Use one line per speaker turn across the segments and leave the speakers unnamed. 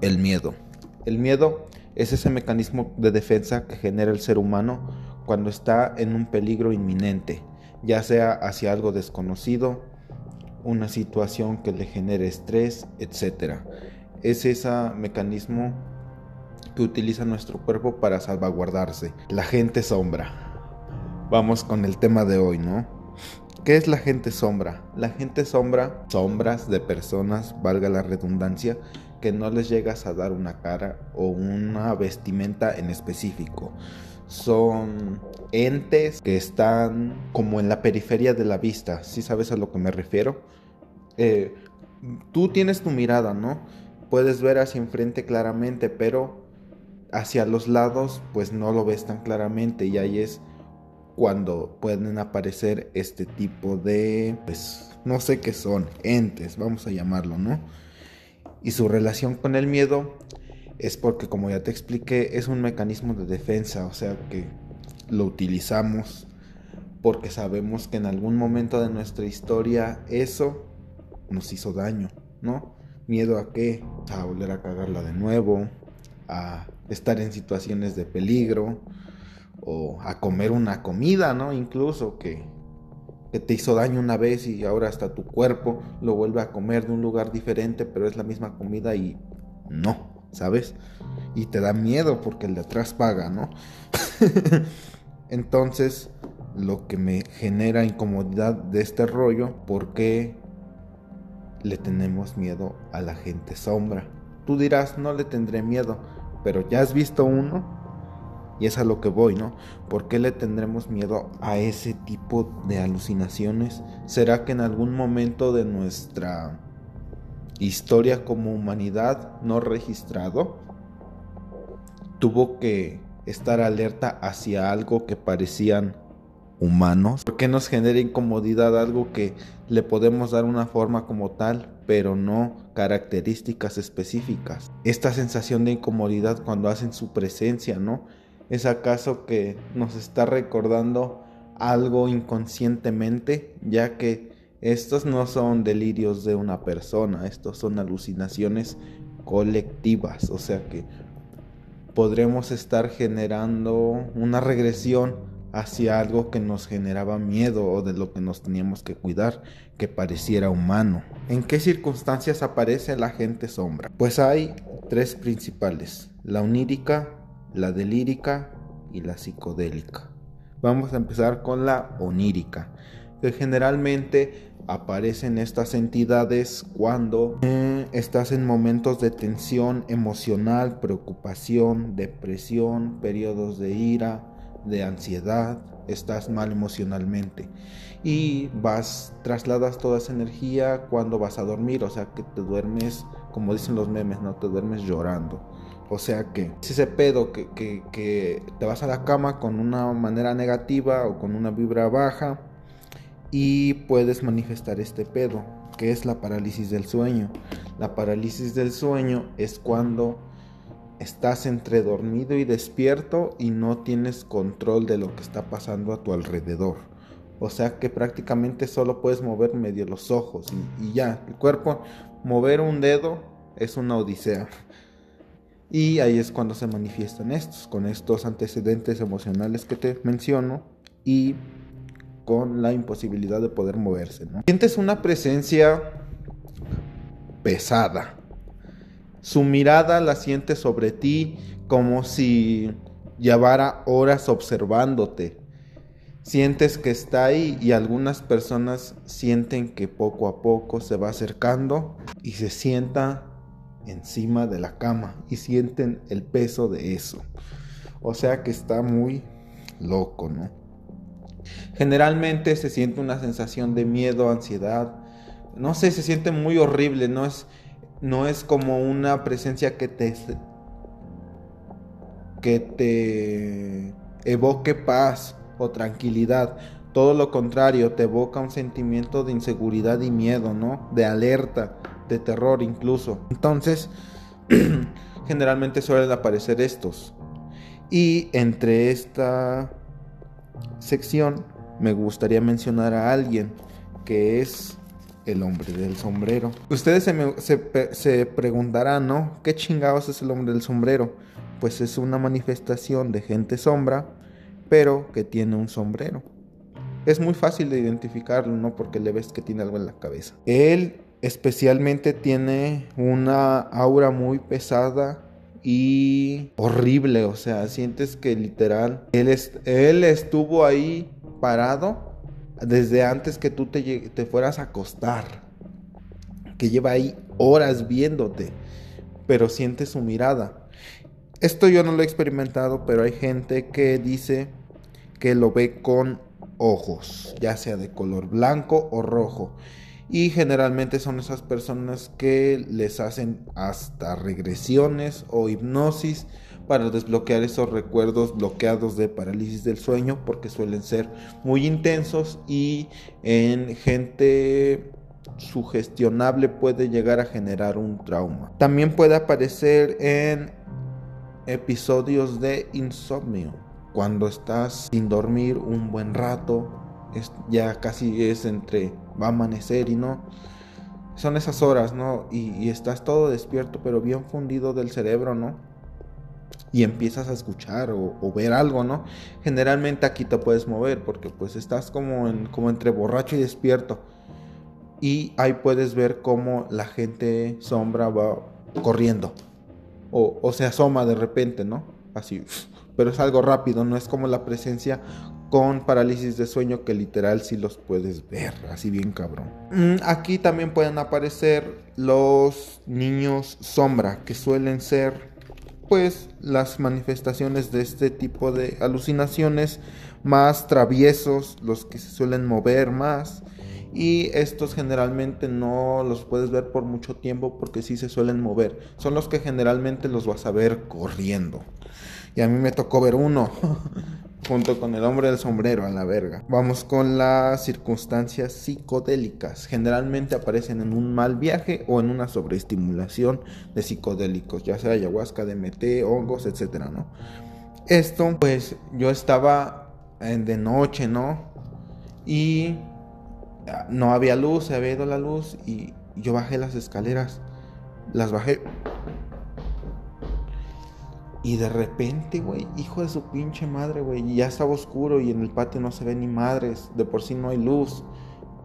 El miedo. El miedo es ese mecanismo de defensa que genera el ser humano cuando está en un peligro inminente, ya sea hacia algo desconocido, una situación que le genere estrés, etc. Es ese mecanismo que utiliza nuestro cuerpo para salvaguardarse. La gente sombra. Vamos con el tema de hoy, ¿no? ¿Qué es la gente sombra? La gente sombra, sombras de personas, valga la redundancia, que no les llegas a dar una cara o una vestimenta en específico. Son entes que están como en la periferia de la vista, si sabes a lo que me refiero? Eh, tú tienes tu mirada, ¿no? Puedes ver hacia enfrente claramente, pero hacia los lados pues no lo ves tan claramente y ahí es cuando pueden aparecer este tipo de, pues no sé qué son, entes, vamos a llamarlo, ¿no? Y su relación con el miedo es porque, como ya te expliqué, es un mecanismo de defensa, o sea que lo utilizamos porque sabemos que en algún momento de nuestra historia eso nos hizo daño, ¿no? Miedo a qué? A volver a cagarla de nuevo, a estar en situaciones de peligro o a comer una comida, ¿no? Incluso que que te hizo daño una vez y ahora hasta tu cuerpo lo vuelve a comer de un lugar diferente, pero es la misma comida y no, ¿sabes? Y te da miedo porque el de atrás paga, ¿no? Entonces, lo que me genera incomodidad de este rollo, ¿por qué le tenemos miedo a la gente sombra? Tú dirás, no le tendré miedo, pero ya has visto uno y es a lo que voy, ¿no? ¿Por qué le tendremos miedo a ese tipo de alucinaciones? ¿Será que en algún momento de nuestra historia como humanidad no registrado tuvo que estar alerta hacia algo que parecían humanos? ¿Por qué nos genera incomodidad algo que le podemos dar una forma como tal, pero no características específicas? Esta sensación de incomodidad cuando hacen su presencia, ¿no? ¿Es acaso que nos está recordando algo inconscientemente, ya que estos no son delirios de una persona, estos son alucinaciones colectivas, o sea que podremos estar generando una regresión hacia algo que nos generaba miedo o de lo que nos teníamos que cuidar, que pareciera humano. ¿En qué circunstancias aparece la gente sombra? Pues hay tres principales, la onírica, la delírica y la psicodélica. Vamos a empezar con la onírica, que generalmente aparecen estas entidades cuando eh, estás en momentos de tensión emocional, preocupación, depresión, periodos de ira, de ansiedad, estás mal emocionalmente y vas trasladas toda esa energía cuando vas a dormir, o sea que te duermes, como dicen los memes, no te duermes llorando. O sea que si ese pedo que, que, te vas a la cama con una manera negativa o con una vibra baja y puedes manifestar este pedo, que es la parálisis del sueño. La parálisis del sueño es cuando estás entre dormido y despierto y no tienes control de lo que está pasando a tu alrededor. O sea que prácticamente solo puedes mover medio los ojos y, y ya, el cuerpo, mover un dedo es una odisea. Y ahí es cuando se manifiestan estos, con estos antecedentes emocionales que te menciono y con la imposibilidad de poder moverse. Sientes una presencia pesada. Su mirada la sientes sobre ti como si llevara horas observándote. Sientes que está ahí y algunas personas sienten que poco a poco se va acercando y se sienta encima de la cama y sienten el peso de eso. O sea que está muy loco, ¿no? Generalmente se siente una sensación de miedo, ansiedad. No sé, se siente muy horrible, no es no es como una presencia que te que te evoque paz o tranquilidad. Todo lo contrario, te evoca un sentimiento de inseguridad y miedo, ¿no? De alerta, de terror incluso. Entonces, generalmente suelen aparecer estos. Y entre esta sección me gustaría mencionar a alguien que es el hombre del sombrero. Ustedes se, se, preguntarán, ¿no? ¿Qué chingados es el hombre del sombrero? Pues es una manifestación de gente sombra, pero que tiene un sombrero. Es muy fácil de identificarlo, ¿no? Porque le ves que tiene algo en la cabeza. Él especialmente tiene una aura muy pesada y horrible, o sea, sientes que literal, él, estuvo ahí parado desde antes que tú te, te fueras a acostar, que lleva ahí horas viéndote, pero sientes su mirada. Esto yo no lo he experimentado, pero hay gente que dice que lo ve con ojos, ya sea de color blanco o rojo. Y generalmente son esas personas que les hacen hasta regresiones o hipnosis para desbloquear esos recuerdos bloqueados de parálisis del sueño porque suelen ser muy intensos y en gente sugestionable puede llegar a generar un trauma. También puede aparecer en episodios de insomnio, cuando estás sin dormir un buen rato, ya casi es entre va a amanecer y no. Son esas horas, ¿no? Y, estás todo despierto, pero bien fundido del cerebro, ¿no? Y empiezas a escuchar o, ver algo, ¿no? Generalmente aquí te puedes mover porque pues estás como, en, como entre borracho y despierto. Y ahí puedes ver cómo la gente sombra va corriendo. O, o se asoma de repente, ¿no? Así. Pero es algo rápido, no es como la presencia con parálisis de sueño que literal si los puedes ver, así bien cabrón. Mm, aquí también pueden aparecer los niños sombra, que suelen ser pues las manifestaciones de este tipo de alucinaciones más traviesos, los que se suelen mover más. Y estos generalmente no los puedes ver por mucho tiempo porque sí se suelen mover. Son los que generalmente los vas a ver corriendo. Y a mí me tocó ver uno. junto con el hombre del sombrero a la verga. Vamos con las circunstancias psicodélicas. Generalmente aparecen en un mal viaje o en una sobreestimulación de psicodélicos, ya sea ayahuasca, DMT, hongos, etcétera, ¿no? Esto, pues yo estaba de noche, ¿no? Y ah, no había luz, se había ido la luz y yo bajé las escaleras. Las bajé y de repente, güey, hijo de su pinche madre, güey, ya estaba oscuro y en el patio no se ve ni madres, de por sí no hay luz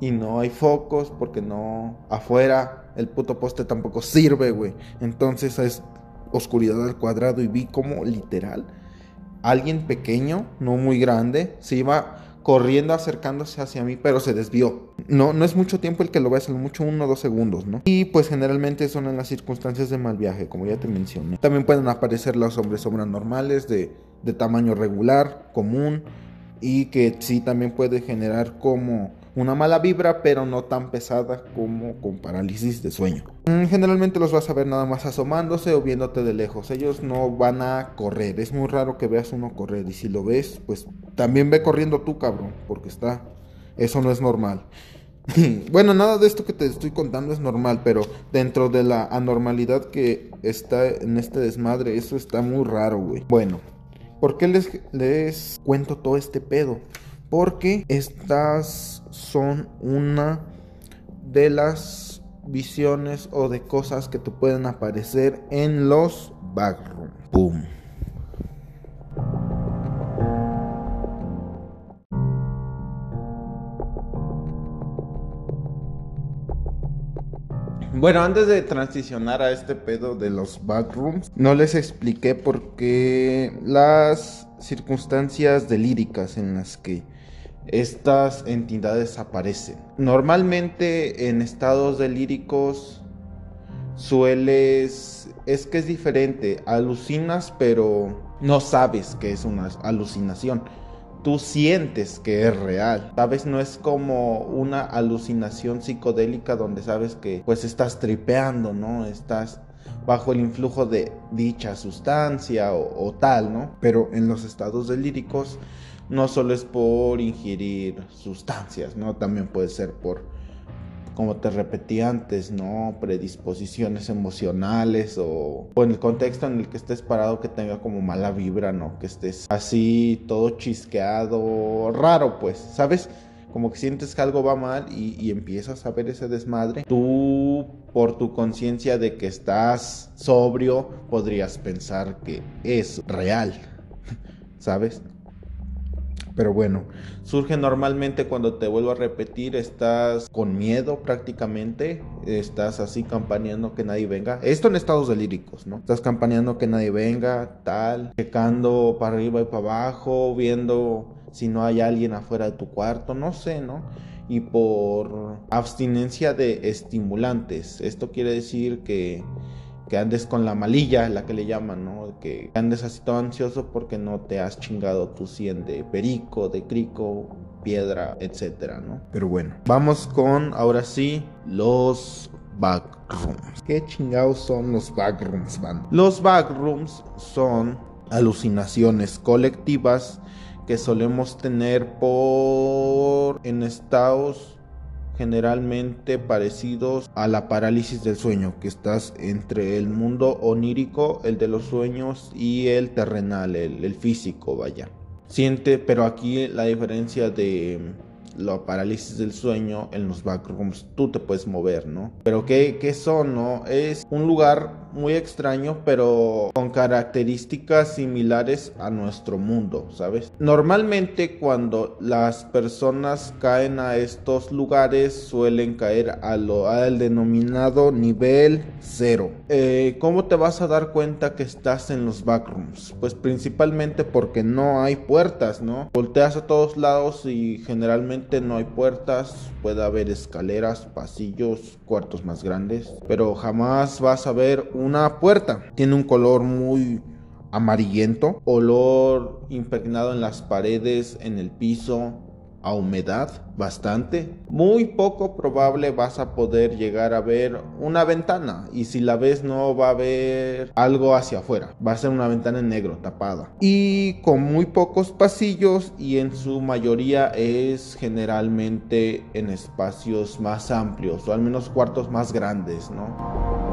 y no hay focos porque no afuera el puto poste tampoco sirve, güey. Entonces es oscuridad al cuadrado y vi como literal alguien pequeño, no muy grande, se iba corriendo acercándose hacia mí, pero se desvió. No, no es mucho tiempo el que lo ves, lo mucho uno o dos segundos, ¿no? Y pues generalmente son en las circunstancias de mal viaje, como ya te mencioné. También pueden aparecer los hombres sombras normales de, de tamaño regular, común, y que sí también puede generar como una mala vibra, pero no tan pesada como con parálisis de sueño. Mm, generalmente los vas a ver nada más asomándose o viéndote de lejos. Ellos no van a correr. Es muy raro que veas uno correr. Y si lo ves, pues también ve corriendo tú, cabrón. Porque está. Eso no es normal. bueno, nada de esto que te estoy contando es normal, pero dentro de la anormalidad que está en este desmadre, eso está muy raro, güey. Bueno, ¿por qué les, les cuento todo este pedo? Porque estas son una de las visiones o de cosas que te pueden aparecer en los backrooms. Boom. Bueno, antes de transicionar a este pedo de los backrooms, no les expliqué por qué las circunstancias delíricas en las que estas entidades aparecen. Normalmente en estados delíricos sueles... Es que es diferente, alucinas pero no sabes que es una alucinación. Tú sientes que es real. Sabes, no es como una alucinación psicodélica donde sabes que pues estás tripeando, ¿no? Estás bajo el influjo de dicha sustancia o, tal, ¿no? Pero en los estados delíricos no solo es por ingerir sustancias, ¿no? También puede ser por, como te repetí antes, ¿no? Predisposiciones emocionales o, o, en el contexto en el que estés parado que tenga como mala vibra, ¿no? Que estés así todo chisqueado, raro, pues, ¿sabes? Como que sientes que algo va mal y, empiezas a ver ese desmadre, tú por tu conciencia de que estás sobrio podrías pensar que es real, ¿sabes? Pero bueno, surge normalmente cuando te vuelvo a repetir, estás con miedo prácticamente, estás así campaneando que nadie venga. Esto en estados delíricos, ¿no? Estás campaneando que nadie venga, tal, checando para arriba y para abajo, viendo si no hay alguien afuera de tu cuarto, no sé, ¿no? Y por abstinencia de estimulantes. Esto quiere decir que que andes con la malilla, la que le llaman, ¿no? Que andes así todo ansioso porque no te has chingado tu 100 de perico, de crico, piedra, etcétera, ¿no? Pero bueno, vamos con ahora sí los backrooms. ¿Qué chingados son los backrooms, man? Los backrooms son alucinaciones colectivas que solemos tener por en estados generalmente parecidos a la parálisis del sueño, que estás entre el mundo onírico, el de los sueños, y el terrenal, el, físico, vaya. Siente, pero aquí la diferencia de la parálisis del sueño en los backrooms tú te puedes mover, ¿no? Pero ¿qué, ¿qué, son, no? Es un lugar muy extraño, pero con características similares a nuestro mundo, ¿sabes? Normalmente cuando las personas caen a estos lugares suelen caer a lo, al denominado nivel cero. Eh, ¿Cómo te vas a dar cuenta que estás en los backrooms? Pues principalmente porque no hay puertas, ¿no? Volteas a todos lados y generalmente no hay puertas, puede haber escaleras, pasillos, cuartos más grandes, pero jamás vas a ver una puerta. Tiene un color muy amarillento, olor impregnado en las paredes, en el piso, a humedad bastante, muy poco probable vas a poder llegar a ver una ventana. Y si la ves no va a haber algo hacia afuera, va a ser una ventana en negro tapada. Y con muy pocos pasillos y en su mayoría es generalmente en espacios más amplios o al menos cuartos más grandes, ¿no?